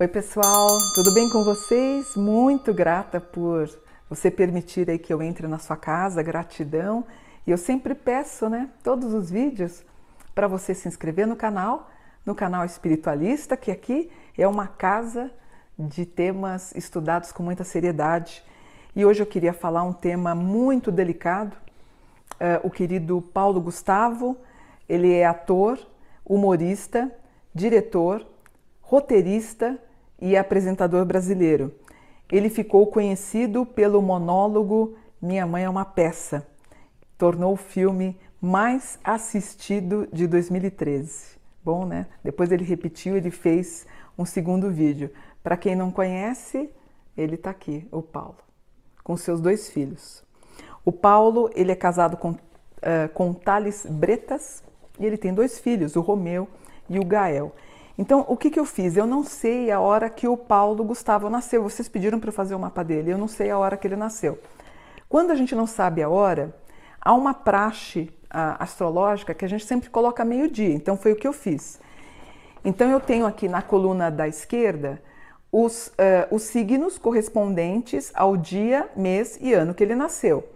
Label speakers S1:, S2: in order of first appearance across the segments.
S1: Oi pessoal, tudo bem com vocês? Muito grata por você permitir aí que eu entre na sua casa, gratidão. E eu sempre peço, né, todos os vídeos para você se inscrever no canal, no canal Espiritualista, que aqui é uma casa de temas estudados com muita seriedade. E hoje eu queria falar um tema muito delicado. Uh, o querido Paulo Gustavo, ele é ator, humorista, diretor, roteirista e apresentador brasileiro. Ele ficou conhecido pelo monólogo Minha Mãe é uma Peça. Tornou o filme mais assistido de 2013. Bom, né? Depois ele repetiu, ele fez um segundo vídeo. Para quem não conhece, ele está aqui, o Paulo, com seus dois filhos. O Paulo, ele é casado com, uh, com Thales Bretas e ele tem dois filhos, o Romeu e o Gael. Então, o que, que eu fiz? Eu não sei a hora que o Paulo Gustavo nasceu. Vocês pediram para eu fazer o mapa dele, eu não sei a hora que ele nasceu. Quando a gente não sabe a hora, há uma praxe astrológica que a gente sempre coloca meio-dia. Então, foi o que eu fiz. Então, eu tenho aqui na coluna da esquerda os, uh, os signos correspondentes ao dia, mês e ano que ele nasceu.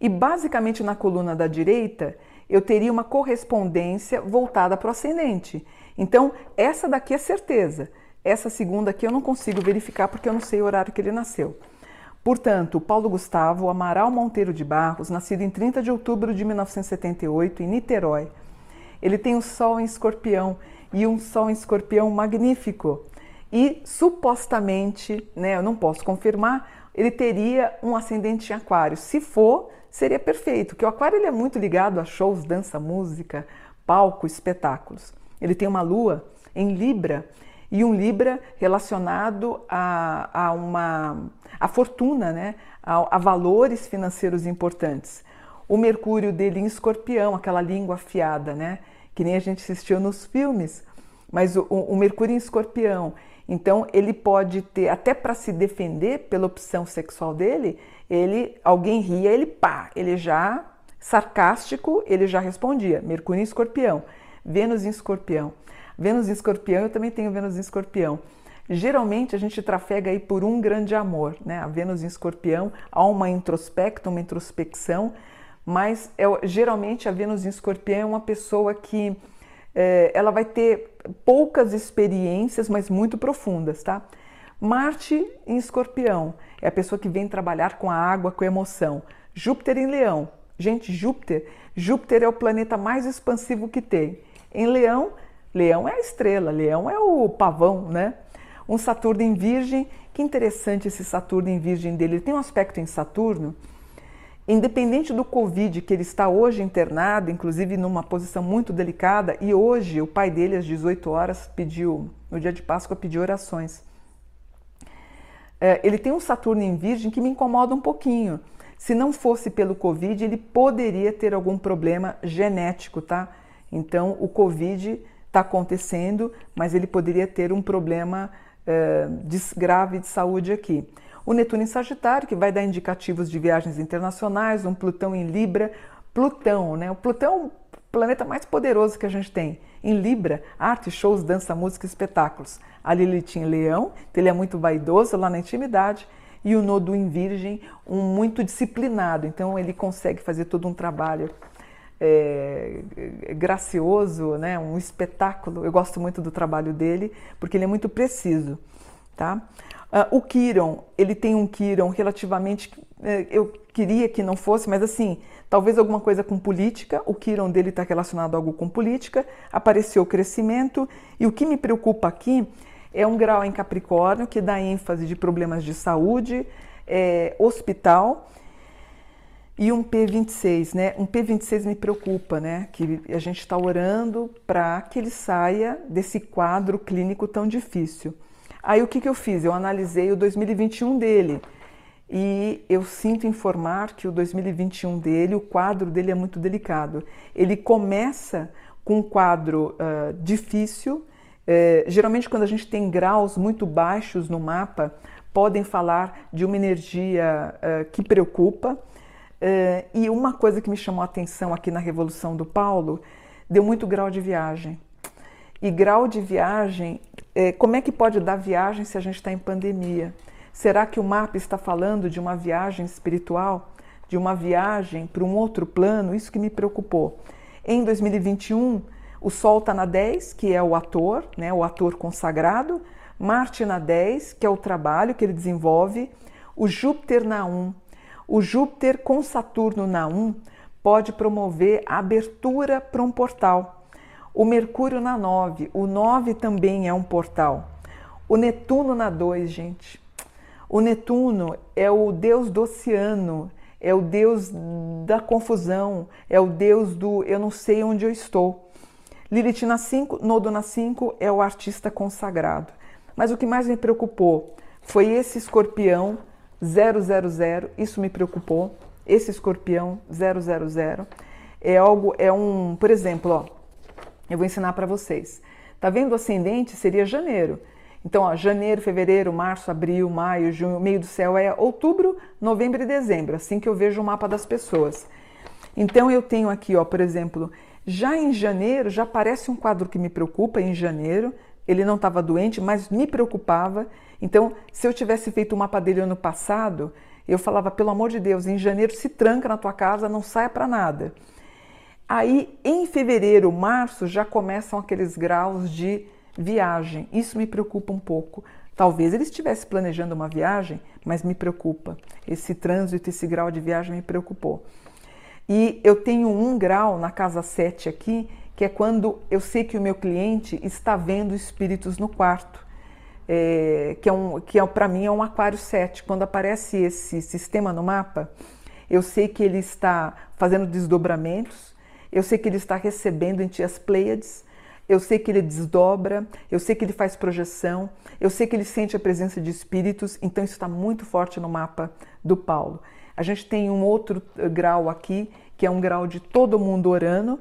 S1: E basicamente na coluna da direita eu teria uma correspondência voltada para o ascendente. Então, essa daqui é certeza. Essa segunda aqui eu não consigo verificar porque eu não sei o horário que ele nasceu. Portanto, Paulo Gustavo Amaral Monteiro de Barros, nascido em 30 de outubro de 1978 em Niterói. Ele tem o Sol em Escorpião e um Sol em Escorpião magnífico. E supostamente, né, eu não posso confirmar, ele teria um ascendente em Aquário. Se for, seria perfeito, porque o Aquário ele é muito ligado a shows, dança, música, palco, espetáculos. Ele tem uma lua em Libra e um Libra relacionado a, a uma a fortuna, né? A, a, valores financeiros importantes. O Mercúrio dele em Escorpião, aquela língua afiada, né? Que nem a gente assistiu nos filmes, mas o, o Mercúrio em Escorpião. Então ele pode ter até para se defender pela opção sexual dele, ele alguém ria, ele pá, ele já sarcástico, ele já respondia. Mercúrio em Escorpião. Vênus em Escorpião. Vênus em Escorpião, eu também tenho Vênus em Escorpião. Geralmente a gente trafega aí por um grande amor, né? A Vênus em Escorpião, há uma introspecta, uma introspecção, mas é, geralmente a Vênus em Escorpião é uma pessoa que é, ela vai ter poucas experiências, mas muito profundas, tá? Marte em Escorpião é a pessoa que vem trabalhar com a água, com a emoção. Júpiter em Leão. Gente, Júpiter, Júpiter é o planeta mais expansivo que tem. Em Leão, Leão é a estrela, Leão é o pavão, né? Um Saturno em Virgem, que interessante esse Saturno em Virgem dele. Ele tem um aspecto em Saturno, independente do Covid, que ele está hoje internado, inclusive numa posição muito delicada, e hoje o pai dele, às 18 horas, pediu, no dia de Páscoa, pediu orações. É, ele tem um Saturno em Virgem que me incomoda um pouquinho. Se não fosse pelo Covid, ele poderia ter algum problema genético, tá? Então, o Covid está acontecendo, mas ele poderia ter um problema de, grave de saúde aqui. O Netuno em Sagitário, que vai dar indicativos de viagens internacionais, um Plutão em Libra. Plutão, né? O Plutão é o planeta mais poderoso que a gente tem. Em Libra, arte, shows, dança, música, espetáculos. A Lilith em Leão, então ele é muito vaidoso lá na intimidade. E o Nodo em Virgem, um muito disciplinado. Então ele consegue fazer todo um trabalho é, gracioso, né? um espetáculo. Eu gosto muito do trabalho dele porque ele é muito preciso. Tá? Uh, o Kiron, ele tem um Kiron relativamente. É, eu queria que não fosse, mas assim, talvez alguma coisa com política. O Kiron dele está relacionado a algo com política. Apareceu o crescimento. E o que me preocupa aqui é um grau em Capricórnio que dá ênfase de problemas de saúde, é, hospital e um P26, né? Um P26 me preocupa, né? Que a gente está orando para que ele saia desse quadro clínico tão difícil. Aí o que, que eu fiz? Eu analisei o 2021 dele e eu sinto informar que o 2021 dele, o quadro dele é muito delicado. Ele começa com um quadro uh, difícil. Uh, geralmente, quando a gente tem graus muito baixos no mapa, podem falar de uma energia uh, que preocupa. Uh, e uma coisa que me chamou a atenção aqui na Revolução do Paulo deu muito grau de viagem. E grau de viagem, é, como é que pode dar viagem se a gente está em pandemia? Será que o mapa está falando de uma viagem espiritual, de uma viagem para um outro plano? Isso que me preocupou. Em 2021, o Sol está na 10, que é o ator, né, o ator consagrado, Marte na 10, que é o trabalho que ele desenvolve, o Júpiter na 1. O Júpiter com Saturno na 1 pode promover a abertura para um portal o Mercúrio na 9, o 9 também é um portal. O Netuno na 2, gente. O Netuno é o deus do oceano, é o deus da confusão, é o deus do eu não sei onde eu estou. Lilith na 5, Nodo na 5 é o artista consagrado. Mas o que mais me preocupou foi esse escorpião 000, isso me preocupou. Esse escorpião 000 é algo, é um, por exemplo, ó, eu vou ensinar para vocês. Tá vendo o ascendente? Seria janeiro. Então, ó, janeiro, fevereiro, março, abril, maio, junho, meio do céu é outubro, novembro e dezembro, assim que eu vejo o mapa das pessoas. Então, eu tenho aqui, ó, por exemplo, já em janeiro, já aparece um quadro que me preocupa em janeiro. Ele não estava doente, mas me preocupava. Então, se eu tivesse feito o mapa dele ano passado, eu falava, pelo amor de Deus, em janeiro se tranca na tua casa, não saia para nada. Aí, em fevereiro, março, já começam aqueles graus de viagem. Isso me preocupa um pouco. Talvez ele estivesse planejando uma viagem, mas me preocupa. Esse trânsito, esse grau de viagem me preocupou. E eu tenho um grau na casa 7 aqui, que é quando eu sei que o meu cliente está vendo espíritos no quarto. É, que é um, que é, para mim é um aquário 7. Quando aparece esse sistema no mapa, eu sei que ele está fazendo desdobramentos, eu sei que ele está recebendo em ti as Pleiades, eu sei que ele desdobra, eu sei que ele faz projeção, eu sei que ele sente a presença de espíritos, então isso está muito forte no mapa do Paulo. A gente tem um outro eh, grau aqui, que é um grau de todo mundo orando.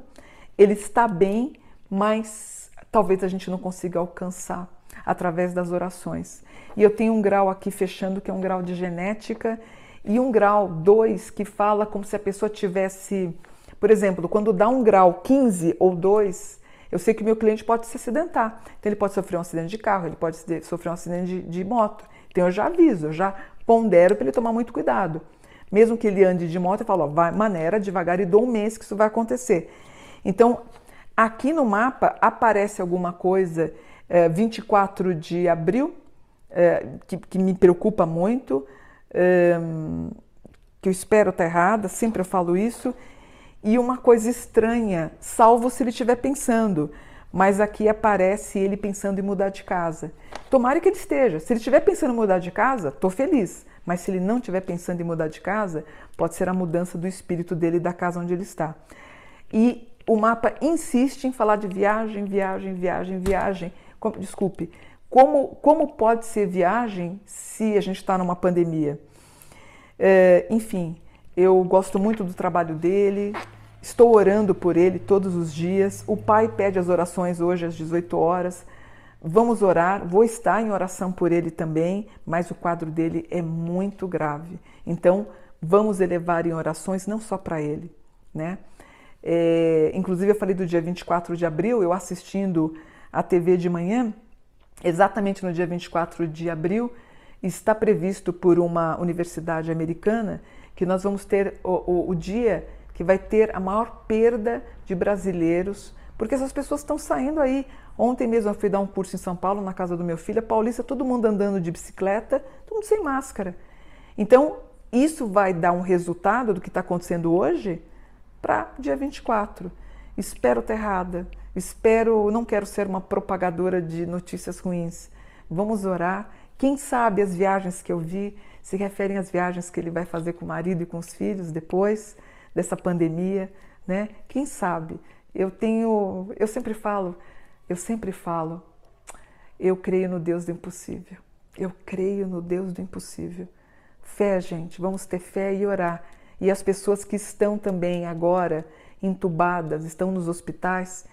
S1: Ele está bem, mas talvez a gente não consiga alcançar através das orações. E eu tenho um grau aqui fechando, que é um grau de genética, e um grau 2 que fala como se a pessoa tivesse por exemplo, quando dá um grau 15 ou 2, eu sei que meu cliente pode se acidentar. Então, ele pode sofrer um acidente de carro, ele pode sofrer um acidente de, de moto. Então, eu já aviso, eu já pondero para ele tomar muito cuidado. Mesmo que ele ande de moto, eu falo, ó, vai, maneira, devagar e dou um mês que isso vai acontecer. Então, aqui no mapa aparece alguma coisa, é, 24 de abril, é, que, que, me preocupa muito, é, que eu espero estar errada, sempre eu falo isso, e uma coisa estranha, salvo se ele estiver pensando, mas aqui aparece ele pensando em mudar de casa. Tomara que ele esteja. Se ele estiver pensando em mudar de casa, estou feliz. Mas se ele não estiver pensando em mudar de casa, pode ser a mudança do espírito dele da casa onde ele está. E o mapa insiste em falar de viagem, viagem, viagem, viagem. Como, desculpe, como, como pode ser viagem se a gente está numa pandemia? É, enfim, eu gosto muito do trabalho dele, estou orando por ele todos os dias. O pai pede as orações hoje às 18 horas. Vamos orar, vou estar em oração por ele também, mas o quadro dele é muito grave. Então, vamos elevar em orações não só para ele, né? É, inclusive, eu falei do dia 24 de abril, eu assistindo a TV de manhã, exatamente no dia 24 de abril, está previsto por uma universidade americana que nós vamos ter o, o, o dia que vai ter a maior perda de brasileiros, porque essas pessoas estão saindo aí. Ontem mesmo eu fui dar um curso em São Paulo, na casa do meu filho, a Paulista, todo mundo andando de bicicleta, todo mundo sem máscara. Então, isso vai dar um resultado do que está acontecendo hoje para dia 24. Espero estar errada, espero, não quero ser uma propagadora de notícias ruins. Vamos orar. Quem sabe as viagens que eu vi, se referem às viagens que ele vai fazer com o marido e com os filhos depois dessa pandemia, né? Quem sabe? Eu tenho, eu sempre falo, eu sempre falo, eu creio no Deus do impossível. Eu creio no Deus do impossível. Fé, gente, vamos ter fé e orar. E as pessoas que estão também agora entubadas, estão nos hospitais,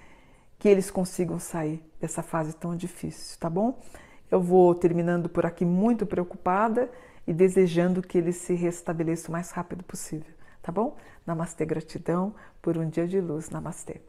S1: que eles consigam sair dessa fase tão difícil, tá bom? Eu vou terminando por aqui muito preocupada e desejando que ele se restabeleça o mais rápido possível, tá bom? Namastê, gratidão por um dia de luz. Namastê.